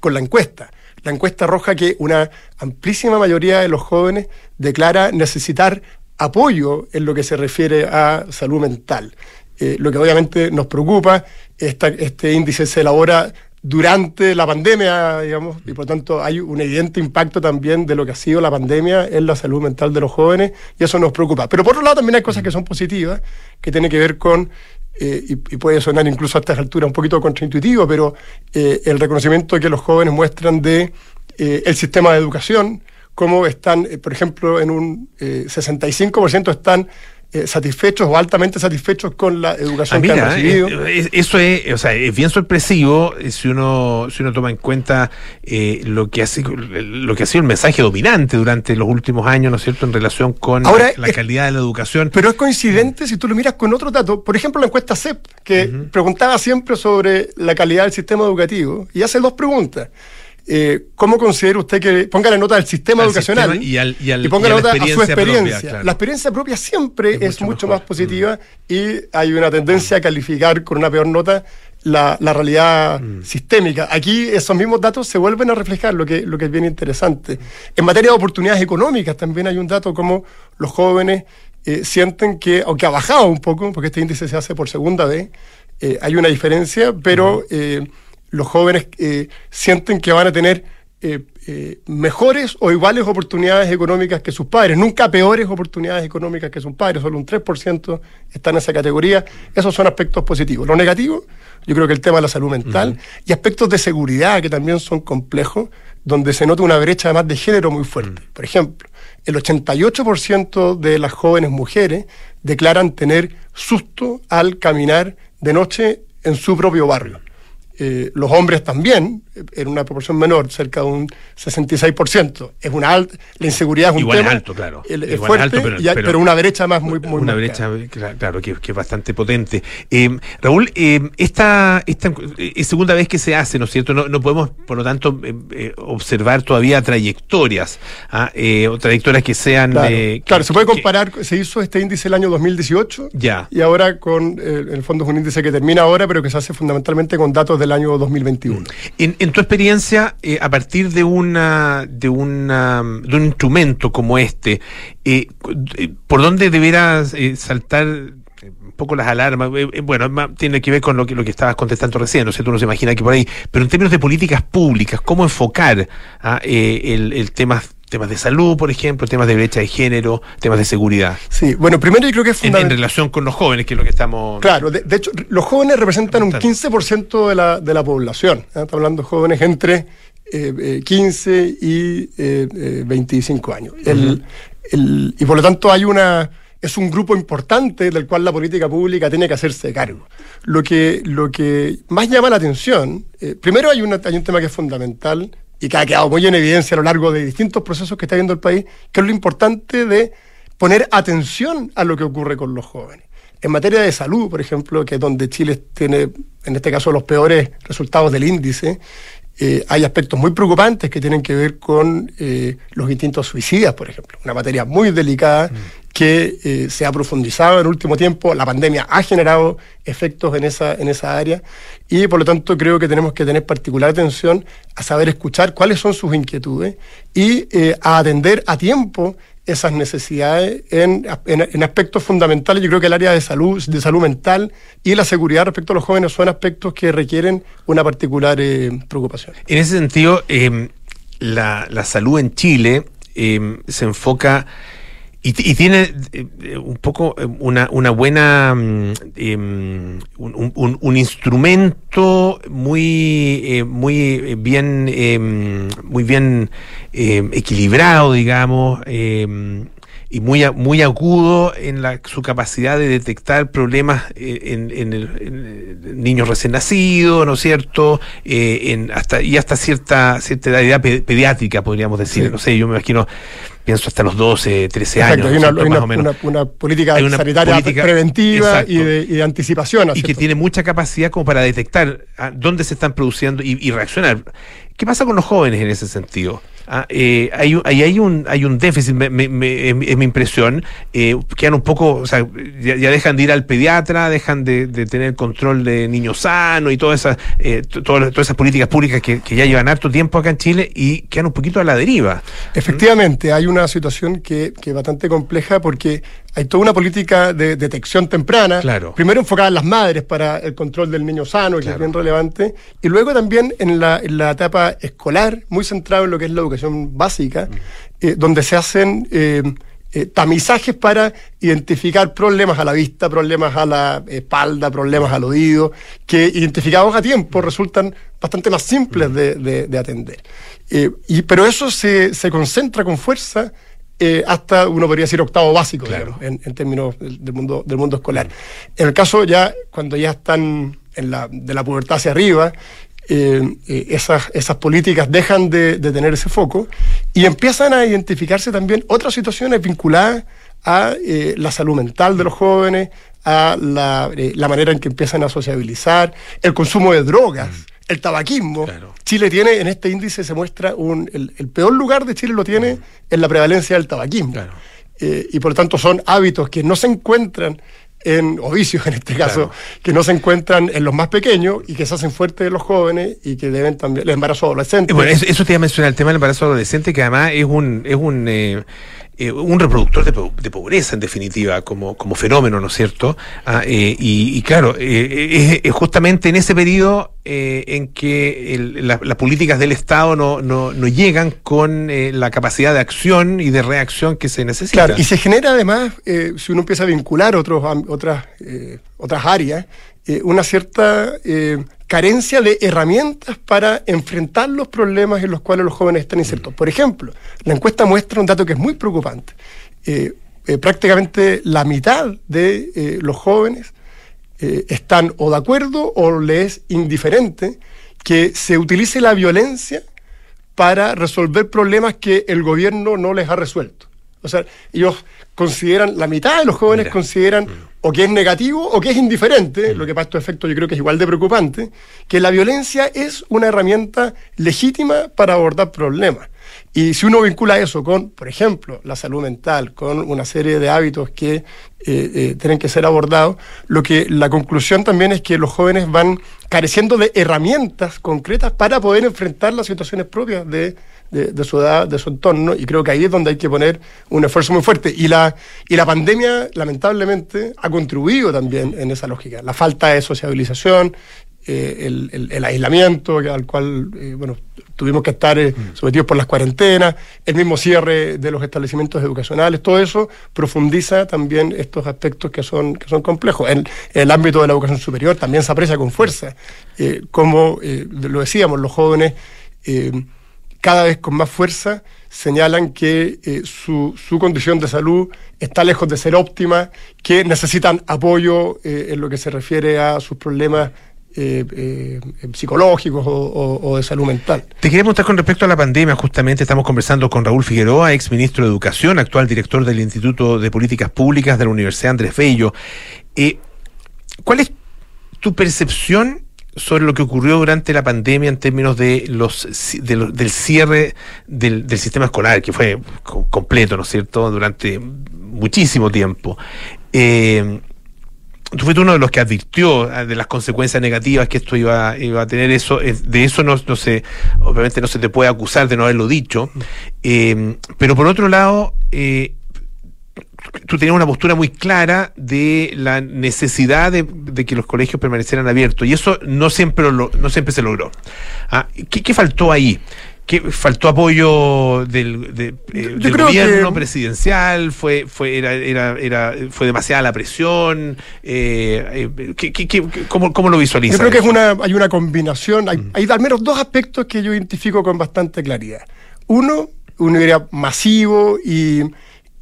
con la encuesta. La encuesta arroja que una amplísima mayoría de los jóvenes declara necesitar apoyo en lo que se refiere a salud mental. Eh, lo que obviamente nos preocupa, esta- este índice se elabora durante la pandemia, digamos, y por tanto hay un evidente impacto también de lo que ha sido la pandemia en la salud mental de los jóvenes, y eso nos preocupa. Pero por otro lado también hay cosas que son positivas, que tienen que ver con, eh, y, y puede sonar incluso a estas alturas un poquito contraintuitivo, pero eh, el reconocimiento que los jóvenes muestran de eh, el sistema de educación, cómo están, eh, por ejemplo, en un eh, 65% están eh, satisfechos o altamente satisfechos con la educación Ah, que han recibido. eh, eh, eso es, o sea, es bien sorpresivo eh, si uno, si uno toma en cuenta eh, lo que ha sido, lo que ha sido el mensaje dominante durante los últimos años, ¿no es cierto?, en relación con Ahora, la, calidad de la educación. Pero es coincidente si tú lo miras con otro dato. Por ejemplo, la encuesta CEP, que preguntaba siempre sobre la calidad del sistema educativo, y hace dos preguntas. Eh, ¿Cómo considera usted que ponga la nota del sistema Al educacional sistema y al- y al- ponga y la nota a su experiencia propia, experiencia? claro. La experiencia propia siempre es, mucho más positiva y hay una tendencia a calificar con una peor nota la, la realidad Mm. sistémica. Aquí esos mismos datos se vuelven a reflejar, lo que, lo que es bien interesante. En materia de oportunidades económicas también hay un dato como los jóvenes eh, sienten que, aunque ha bajado un poco, porque este índice se hace por segunda vez, eh, hay una diferencia, pero los jóvenes eh, sienten que van a tener eh, eh, mejores o iguales oportunidades económicas que sus padres, nunca peores oportunidades económicas que sus padres, solo un 3% está en esa categoría. Esos son aspectos positivos. Lo negativo, yo creo que el tema de la salud mental y aspectos de seguridad que también son complejos, donde se nota una brecha además de género muy fuerte. Por ejemplo, el 88% de las jóvenes mujeres declaran tener susto al caminar de noche en su propio barrio. Eh, los hombres también, eh, en una proporción menor, cerca de un 66%. Es una alta, la inseguridad es un Igual es tema. alto, claro. el- es Igual es fuerte, alto, pero- y hay- pero- pero, una brecha más muy, muy una marcada. cla- claro, que, que es bastante potente. Eh, Raúl, eh, esta, esta es segunda vez que se hace, ¿no es cierto? No, no podemos, por lo tanto, observar todavía trayectorias, ¿ah? Eh, o trayectorias que sean... Claro, que- claro, se puede que- comparar, se hizo este índice el año 2018 Ya. y ahora con, en el fondo es un índice que termina ahora, pero que se hace fundamentalmente con datos del año 2021. En, en tu experiencia, eh, a partir de una de una de un instrumento como este, eh, eh, ¿por dónde deberás saltar un poco las alarmas? Bueno, tiene que ver con lo que lo que estabas contestando recién, no sé, tú no se imagina que por ahí, pero en términos de políticas públicas, ¿cómo enfocar ah, el, el tema temas de salud, por ejemplo, temas de brecha de género, temas de seguridad? Sí, bueno, primero yo creo que es En, en fundamental. relación con los jóvenes, que es lo que estamos... Claro, de, de hecho, los jóvenes representan un 15% de la, de la población. ¿eh? Estamos hablando de jóvenes entre eh, eh, 15 y eh, eh, 25 años. El- el- y por lo tanto hay una es un grupo importante del cual la política pública tiene que hacerse cargo. Lo que, lo que más llama la atención, eh, primero hay, una- hay un tema que es fundamental y que ha quedado muy en evidencia a lo largo de distintos procesos que está viendo el país, que es lo importante de poner atención a lo que ocurre con los jóvenes. En materia de salud, por ejemplo, que es donde Chile tiene, en este caso, los peores resultados del índice, eh, hay aspectos muy preocupantes que tienen que ver con eh, los instintos suicidas, por ejemplo, una materia muy delicada que eh, se ha profundizado en el último tiempo. La pandemia ha generado efectos en esa, en esa área. Y por lo tanto creo que tenemos que tener particular atención a saber escuchar cuáles son sus inquietudes y a atender a tiempo esas necesidades en, en- aspectos fundamentales. Yo creo que el área de salud, de salud mental y la seguridad respecto a los jóvenes son aspectos que requieren una particular eh, preocupación. En ese sentido, eh, la, la salud en Chile eh, se enfoca y, y tiene eh, un poco eh, una, una buena, mm, eh, un, instrumento muy, eh, muy bien, eh, muy bien eh, equilibrado, digamos. Y muy, muy agudo en la, su capacidad de detectar problemas en, en el- en, eh, niños recién nacidos, ¿no es cierto? Eh, en hasta, y hasta cierta, cierta edad pe- pediátrica, podríamos decir. Sí. No sé, yo me imagino, pienso hasta los 12, 13 Exacto, años. hay ¿no una, hay Más una- o menos. una- una política Hay sanitaria política- preventiva y de, y de anticipación. ¿no es y que tiene mucha capacidad como para detectar ah, dónde se están produciendo y, y reaccionar. ¿Qué pasa con los jóvenes en ese sentido? Ah, eh, hay, un- ahí hay un hay un déficit, me- me- me- es, mi- es mi impresión. Eh, quedan un poco, o sea, ya, ya dejan de ir al pediatra, dejan de, de tener control de niños sanos y todas esas, eh, todas, todas esas políticas públicas que, que ya llevan harto tiempo acá en Chile y quedan un poquito a la deriva. Efectivamente, hay una situación que, que es bastante compleja porque hay toda una política de detección temprana, Claro. primero enfocada en las madres para el control del niño sano, que es bien relevante, y luego también en la, en la etapa escolar, muy centrado en lo que es la educación básica, eh, donde se hacen eh, eh, tamizajes para identificar problemas a la vista, problemas a la espalda, problemas al oído, que identificados a tiempo resultan bastante más simples de, de- de atender. Y, pero eso se, se concentra con fuerza eh, hasta, uno podría decir, octavo básico, digamos, en, en términos del, del mundo, del mundo escolar. En el caso ya, cuando ya están en la, de la pubertad hacia arriba, eh, eh, esas, esas políticas dejan de, de tener ese foco y empiezan a identificarse también otras situaciones vinculadas a eh, la salud mental de los jóvenes, a la, eh, la manera en que empiezan a sociabilizar, el consumo de drogas, el tabaquismo. Chile tiene, en este índice se muestra un, el, el peor lugar de Chile lo tiene en la prevalencia del tabaquismo. Eh, y por lo tanto son hábitos que no se encuentran en, o vicios [LAUGHS] en este caso, que no se encuentran en los más pequeños y que se hacen fuertes en los jóvenes y que deben también, el embarazo adolescente. Bueno, eso, eso te iba a mencionar, el tema del embarazo adolescente, que además es un, es un, eh, eh, un reproductor de, po- de pobreza, en definitiva, como, como fenómeno, ¿no es cierto? Ah, eh, y, claro, eh, es, justamente en ese periodo en que las políticas del Estado no, no, no llegan con la capacidad de acción y de reacción que se necesita. Claro, y se genera además, si uno empieza a vincular otros, otras, otras áreas, una cierta carencia de herramientas para enfrentar los problemas en los cuales los jóvenes están insertos. Por ejemplo, la encuesta muestra un dato que es muy preocupante. Eh, eh, prácticamente la mitad de eh, los jóvenes están o de acuerdo o les es indiferente que se utilice la violencia para resolver problemas que el gobierno no les ha resuelto. O sea, ellos consideran, la mitad de los jóvenes consideran o que es negativo o que es indiferente, lo que para estos efectos yo creo que es igual de preocupante, que la violencia es una herramienta legítima para abordar problemas. Y si uno vincula eso con, por ejemplo, la salud mental, con una serie de hábitos que eh, eh, tienen que ser abordados, lo que la conclusión también es que los jóvenes van careciendo de herramientas concretas para poder enfrentar las situaciones propias de, de- de su edad, de su entorno, y creo que ahí es donde hay que poner un esfuerzo muy fuerte. Y la, y la pandemia, lamentablemente, ha contribuido también en esa lógica. La falta de sociabilización, eh, el, el- el aislamiento al cual eh, bueno, tuvimos que estar eh, sometidos por las cuarentenas, el mismo cierre de los establecimientos educacionales, todo eso profundiza también estos aspectos que son, que son complejos. En, en el ámbito de la educación superior también se aprecia con fuerza, como lo decíamos, los jóvenes cada vez con más fuerza señalan que eh, su, su condición de salud está lejos de ser óptima, que necesitan apoyo eh, en lo que se refiere a sus problemas eh, psicológicos o de salud mental. Te quería preguntar con respecto a la pandemia, justamente estamos conversando con Raúl Figueroa, ex ministro de Educación, actual director del Instituto de Políticas Públicas de la Universidad Andrés Bello. Eh, ¿Cuál es tu percepción sobre lo que ocurrió durante la pandemia en términos de los, de del cierre del, del sistema escolar, que fue co- completo, ¿no es cierto?, durante muchísimo tiempo. Eh, tú fuiste uno de los que advirtió ah, de las consecuencias negativas que esto iba, iba a tener. Eso, eh, de eso no, no se, obviamente no se te puede acusar de no haberlo dicho. Eh, pero por otro lado, eh, tú tenías una postura muy clara de la necesidad de, de que los colegios permanecieran abiertos y eso no siempre lo- no siempre se logró. Ah, ¿qué, qué faltó ahí? ¿Qué, ¿Faltó apoyo del, de- eh, del gobierno que- presidencial? ¿Fue, fue, era, era, era, ¿Fue demasiada la presión? Eh, eh, ¿qué- qué- qué- cómo, cómo lo visualizas? Yo creo que es una, hay una combinación, hay, hay al menos dos aspectos que yo identifico con bastante claridad. Uno, un nivel masivo y,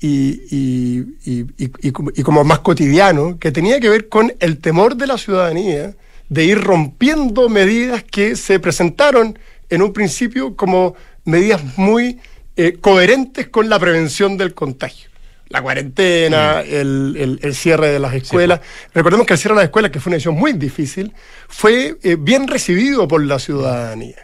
y, y- y- y- como- más cotidiano, que tenía que ver con el temor de la ciudadanía de ir rompiendo medidas que se presentaron en un principio como medidas muy eh, coherentes con la prevención del contagio. La cuarentena, el, el- el cierre de las escuelas. Recordemos que el cierre de las escuelas, que fue una decisión muy difícil, fue eh, bien recibido por la ciudadanía.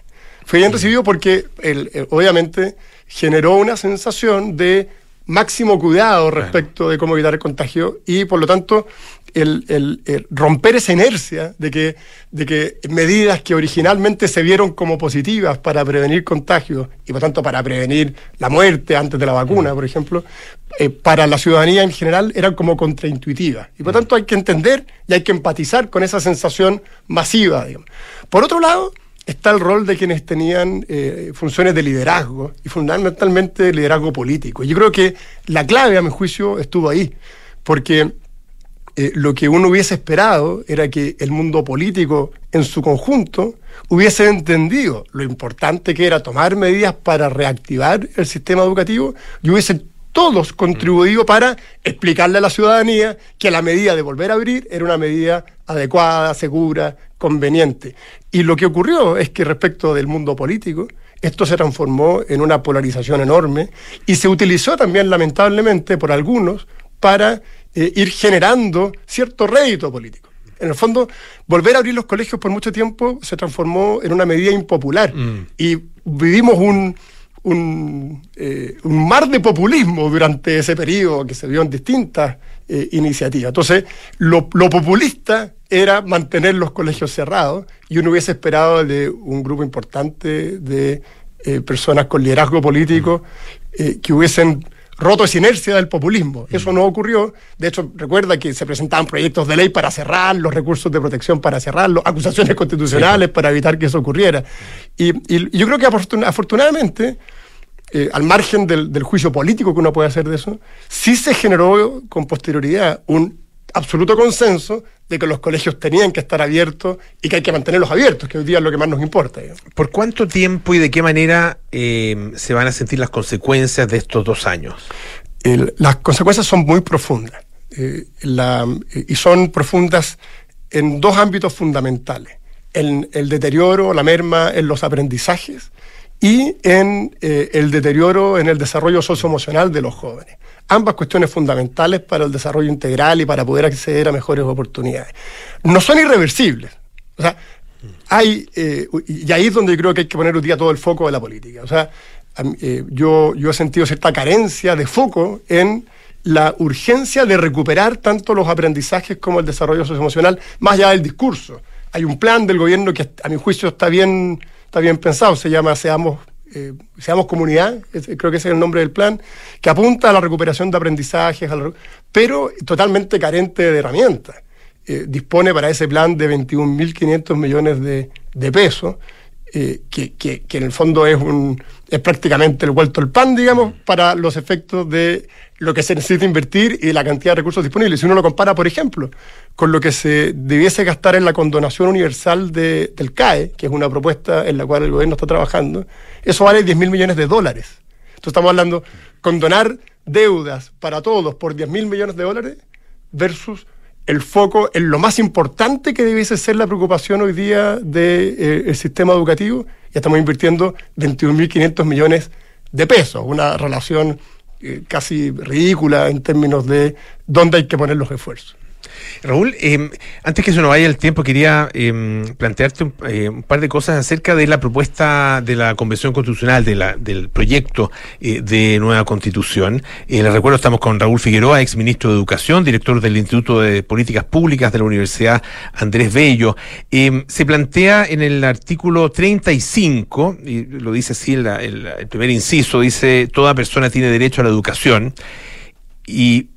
Fue bien recibido porque el- obviamente generó una sensación de máximo cuidado respecto de cómo evitar el contagio y por lo tanto el, el- el romper esa inercia de que, de que medidas que originalmente se vieron como positivas para prevenir contagios y por tanto para prevenir la muerte antes de la vacuna, por ejemplo, eh, para la ciudadanía en general eran como contraintuitivas. Y por tanto hay que entender y hay que empatizar con esa sensación masiva. digamos. Por otro lado, está el rol de quienes tenían eh, funciones de liderazgo y fundamentalmente liderazgo político. Yo creo que la clave, a mi juicio, estuvo ahí, porque eh, lo que uno hubiese esperado era que el mundo político en su conjunto hubiese entendido lo importante que era tomar medidas para reactivar el sistema educativo y hubiesen todos contribuido para explicarle a la ciudadanía que la medida de volver a abrir era una medida adecuada, segura, conveniente. Y lo que ocurrió es que respecto del mundo político, esto se transformó en una polarización enorme y se utilizó también lamentablemente por algunos para eh, ir generando cierto rédito político. En el fondo, volver a abrir los colegios por mucho tiempo se transformó en una medida impopular y vivimos un, un, eh, un mar de populismo durante ese periodo que se vio en distintas eh, iniciativas. Entonces, lo, lo populista era mantener los colegios cerrados y uno hubiese esperado de un grupo importante de eh, personas con liderazgo político que hubiesen roto esa inercia del populismo. Eso no ocurrió. De hecho, recuerda que se presentaban proyectos de ley para cerrar, los recursos de protección para cerrarlos, acusaciones constitucionales para evitar que eso ocurriera. Y, y- y yo creo que afortun- afortunadamente, eh, al margen del, del juicio político que uno puede hacer de eso, sí se generó con posterioridad un absoluto consenso de que los colegios tenían que estar abiertos y que hay que mantenerlos abiertos, que hoy día es lo que más nos importa. digamos. ¿Por cuánto tiempo y de qué manera eh, se van a sentir las consecuencias de estos dos años? El- las consecuencias son muy profundas eh, la- y son profundas en dos ámbitos fundamentales. En el deterioro, la merma en los aprendizajes y en eh, el deterioro en el desarrollo socioemocional de los jóvenes. Ambas cuestiones fundamentales para el desarrollo integral y para poder acceder a mejores oportunidades. No son irreversibles. O sea, hay, eh, y ahí es donde creo que hay que poner hoy día todo el foco de la política. O sea, eh, yo, yo he sentido cierta carencia de foco en la urgencia de recuperar tanto los aprendizajes como el desarrollo socioemocional, más allá del discurso. Hay un plan del gobierno que a mi juicio está bien, está bien pensado, se llama Seamos, eh, Seamos Comunidad, creo que ese es el nombre del plan, que apunta a la recuperación de aprendizajes, pero totalmente carente de herramientas. Eh, dispone para ese plan de 21.500 millones de, de pesos, eh, que, que- que en el fondo es, un, es prácticamente el vuelto el pan, digamos, para los efectos de lo que se necesita invertir y la cantidad de recursos disponibles. Si uno lo compara, por ejemplo, con lo que se debiese gastar en la condonación universal de- del CAE, que es una propuesta en la cual el gobierno está trabajando, eso vale 10.000 millones de dólares. Entonces estamos hablando, condonar deudas para todos por 10.000 millones de dólares versus el foco en lo más importante que debiese ser la preocupación hoy día del sistema educativo. Ya estamos invirtiendo 21.500 millones de pesos, una relación eh, casi ridícula en términos de dónde hay que poner los esfuerzos. Raúl, eh, antes que se nos vaya el tiempo, quería eh, plantearte un, eh, un par de cosas acerca de la propuesta de la Convención Constitucional, de la, del proyecto eh, de nueva Constitución. Eh, les recuerdo, estamos con Raúl Figueroa, ex ministro de Educación, director del Instituto de Políticas Públicas de la Universidad Andrés Bello. Eh, se plantea en el artículo 35, y lo dice así el- el primer inciso, dice, toda persona tiene derecho a la educación. Y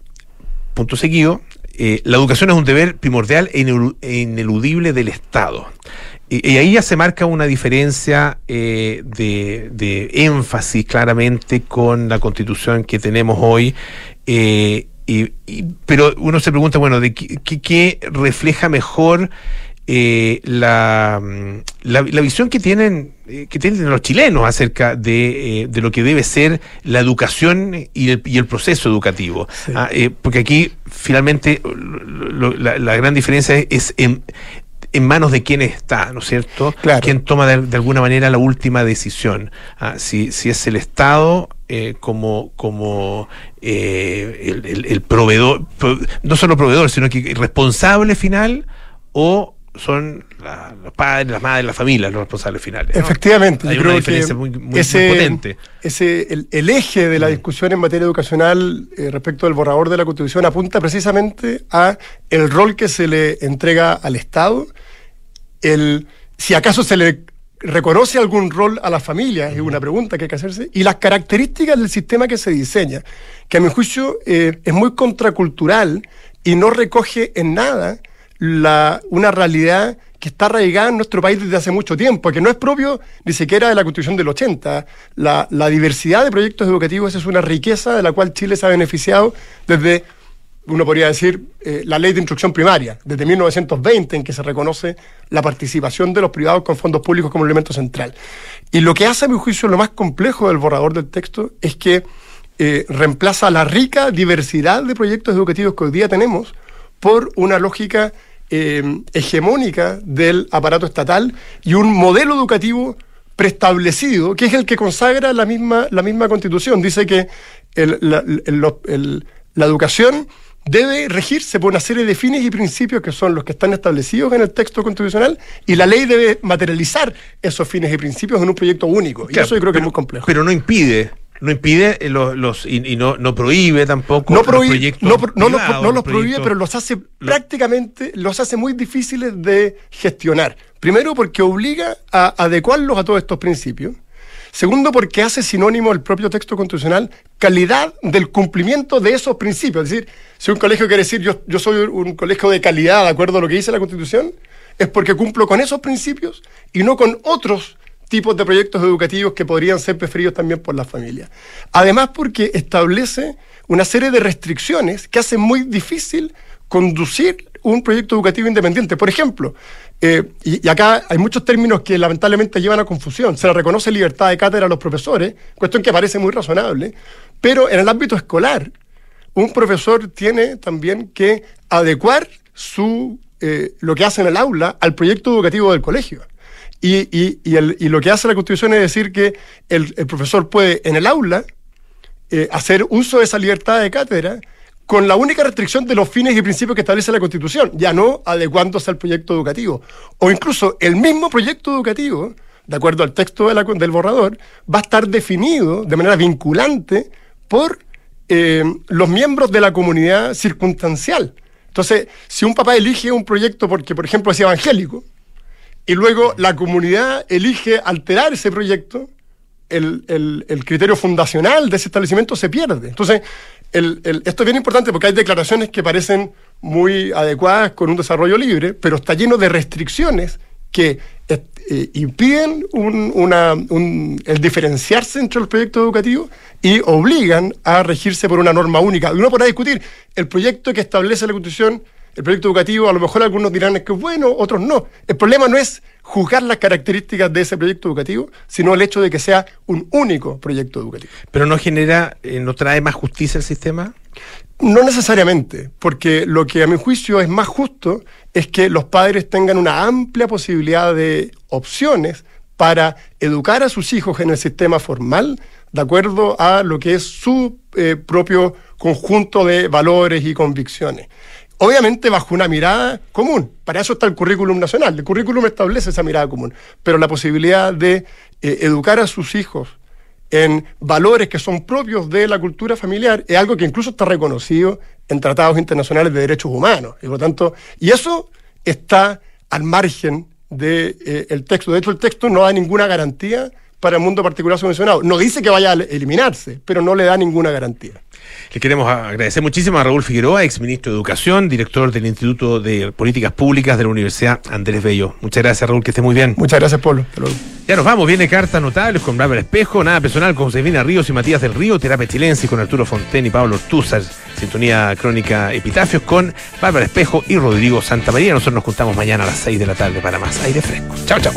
punto seguido, eh, la educación es un deber primordial e inelu- ineludible del Estado. Y, ahí ya se marca una diferencia eh, de, énfasis claramente con la constitución que tenemos hoy. eh, pero uno se pregunta, bueno, ¿de qué refleja mejor eh, la, mm, la, la visión que tienen, eh, que tienen los chilenos acerca de, eh, de lo que debe ser la educación y el, y el proceso educativo. Ah, porque aquí finalmente lo- lo- la, la gran diferencia es, es en, en manos de quién está, ¿no es cierto? Quién toma de, de alguna manera la última decisión. Ah, si, si es el Estado eh, como, como eh, el, el- el proveedor, pro- no solo proveedor, sino que responsable final o son la- los padres, las madres, la familia los responsables finales. ¿no? Efectivamente, Hay yo una creo diferencia que muy, muy- potente. ese el, el eje de la discusión en materia educacional eh, respecto del borrador de la Constitución apunta precisamente a el rol que se le entrega al Estado, el si acaso se le reconoce algún rol a las familias, es una pregunta que hay que hacerse, y las características del sistema que se diseña, que a mi juicio eh, es muy contracultural y no recoge en nada la, una realidad que está arraigada en nuestro país desde hace mucho tiempo, que no es propio ni siquiera de la Constitución del 80. La, diversidad de proyectos educativos es una riqueza de la cual Chile se ha beneficiado desde, uno podría decir, eh, la ley de instrucción primaria, desde 1920, en que se reconoce la participación de los privados con fondos públicos como elemento central. Y lo que hace, a mi juicio, lo más complejo del borrador del texto es que eh, reemplaza la rica diversidad de proyectos educativos que hoy día tenemos por una lógica eh, hegemónica del aparato estatal y un modelo educativo preestablecido, que es el que consagra la misma, la misma constitución. Dice que el- la, el- la educación debe regirse por una serie de fines y principios que son los que están establecidos en el texto constitucional y la ley debe materializar esos fines y principios en un proyecto único. y eso yo creo que es muy complejo. Pero no impide, no impide eh, los, los- y, y no, no prohíbe tampoco no, los proyectos no, pro- no los- privados, no los prohíbe, proyectos- pero los hace prácticamente, los hace muy difíciles de gestionar. Primero porque obliga a adecuarlos a todos estos principios. Segundo, porque hace sinónimo el propio texto constitucional calidad del cumplimiento de esos principios. Es decir, si un colegio quiere decir yo, yo soy un colegio de calidad de acuerdo a lo que dice la Constitución, es porque cumplo con esos principios y no con otros tipos de proyectos educativos que podrían ser preferidos también por las familias. Además, porque establece una serie de restricciones que hacen muy difícil conducir un proyecto educativo independiente. Por ejemplo, eh, y, acá hay muchos términos que lamentablemente llevan a confusión. Se le reconoce libertad de cátedra a los profesores, cuestión que parece muy razonable, pero en el ámbito escolar, un profesor tiene también que adecuar su, eh, lo que hace en el aula al proyecto educativo del colegio. Y, y- y el- y lo que hace la Constitución es decir que el, el profesor puede en el aula eh, hacer uso de esa libertad de cátedra con la única restricción de los fines y principios que establece la Constitución, ya no adecuándose al proyecto educativo. O incluso el mismo proyecto educativo, de acuerdo al texto de la- del borrador, va a estar definido de manera vinculante por eh, los miembros de la comunidad circunstancial. Entonces, si un papá elige un proyecto porque, por ejemplo, es evangélico, y luego la comunidad elige alterar ese proyecto, el, el- criterio fundacional de ese establecimiento se pierde. Entonces, el- esto es bien importante porque hay declaraciones que parecen muy adecuadas con un desarrollo libre, pero está lleno de restricciones que eh, impiden un- una- un- el diferenciarse entre los proyectos educativos y obligan a regirse por una norma única. Y uno podrá discutir el proyecto que establece la Constitución, el proyecto educativo, a lo mejor algunos dirán que es bueno, otros no. El problema no es juzgar las características de ese proyecto educativo, sino el hecho de que sea un único proyecto educativo. Pero no genera, eh, no trae más justicia el sistema. No necesariamente, porque lo que a mi juicio es más justo es que los padres tengan una amplia posibilidad de opciones para educar a sus hijos en el sistema formal de acuerdo a lo que es su eh, propio conjunto de valores y convicciones. Obviamente bajo una mirada común. Para eso está el currículum nacional. El currículum establece esa mirada común. Pero la posibilidad de eh, educar a sus hijos en valores que son propios de la cultura familiar es algo que incluso está reconocido en tratados internacionales de derechos humanos. Y por lo tanto, y eso está al margen del de, eh, texto. De hecho, el texto no da ninguna garantía para el mundo particular subvencionado. No dice que vaya a eliminarse, pero no le da ninguna garantía. Le queremos agradecer muchísimo a Raúl Figueroa, ex ministro de Educación, director del Instituto de Políticas Públicas de la Universidad Andrés Bello. Muchas gracias, Raúl, que esté muy bien. Muchas gracias, Polo. Ya nos vamos, viene cartas notables con Bárbara Espejo, nada personal con Josefina Ríos y Matías del Río, terapia chilense con Arturo Fonten y Pablo Ortúzar, sintonía crónica Epitafios con Bárbara Espejo y Rodrigo Santa María. Nosotros nos juntamos mañana a las 6 de la tarde para más aire fresco. Chao, chao.